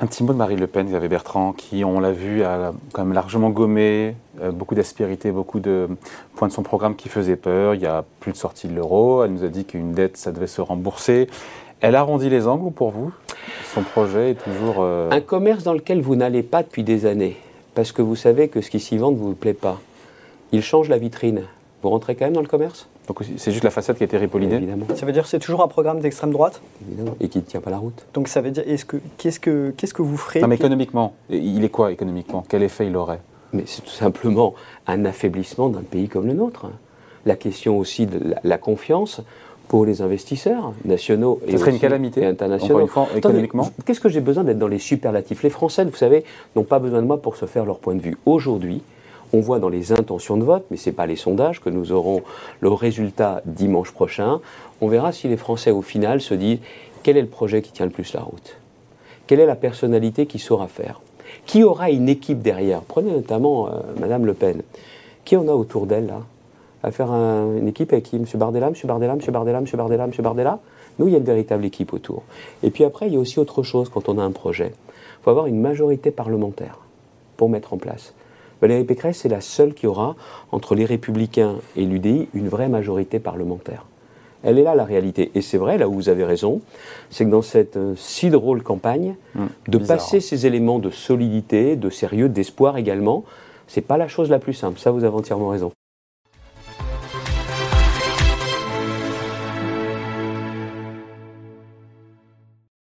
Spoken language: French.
Un petit mot de Marie Le Pen, Xavier Bertrand, qui, on l'a vu, a quand même largement gommé euh, beaucoup d'aspérité, beaucoup de points de son programme qui faisaient peur. Il y a plus de sortie de l'euro. Elle nous a dit qu'une dette, ça devait se rembourser. Elle arrondit les angles pour vous? Son projet est toujours. euh, Un commerce dans lequel vous n'allez pas depuis des années, parce que vous savez que ce qui s'y vend ne vous plaît pas. Il change la vitrine. Vous rentrez quand même dans le commerce? Donc c'est juste la façade qui a été ripollinée. Évidemment, Ça veut dire que c'est toujours un programme d'extrême droite? Évidemment. Et qui ne tient pas la route. Donc ça veut dire, est-ce que, qu'est-ce, que, qu'est-ce que vous ferez? Non, mais économiquement, il est quoi économiquement? Quel effet il aurait? Mais c'est tout simplement un affaiblissement d'un pays comme le nôtre. La question aussi de la, la confiance pour les investisseurs nationaux et, Ce serait une calamité, et internationaux. une fois, Attendez, économiquement? Qu'est-ce que j'ai besoin d'être dans les superlatifs? Les Français, vous savez, n'ont pas besoin de moi pour se faire leur point de vue. Aujourd'hui, on voit dans les intentions de vote, mais ce n'est pas les sondages, que nous aurons le résultat dimanche prochain. On verra si les Français, au final, se disent quel est le projet qui tient le plus la route? Quelle est la personnalité qui saura faire? Qui aura une équipe derrière? Prenez notamment euh, Madame Le Pen. Qui on a autour d'elle, là? À faire un- une équipe avec qui M. Bardella, M. Bardella, M. Bardella, M. Bardella, M. Bardella? Nous, il y a une véritable équipe autour. Et puis après, il y a aussi autre chose quand on a un projet. Il faut avoir une majorité parlementaire pour mettre en place. Valérie Pécresse, c'est la seule qui aura, entre les Républicains et l'UDI, une vraie majorité parlementaire. Elle est là la réalité. Et c'est vrai, là où vous avez raison, c'est que dans cette euh, si drôle campagne, de bizarre. passer ces éléments de solidité, de sérieux, d'espoir également, c'est pas la chose la plus simple. Ça, vous avez entièrement raison.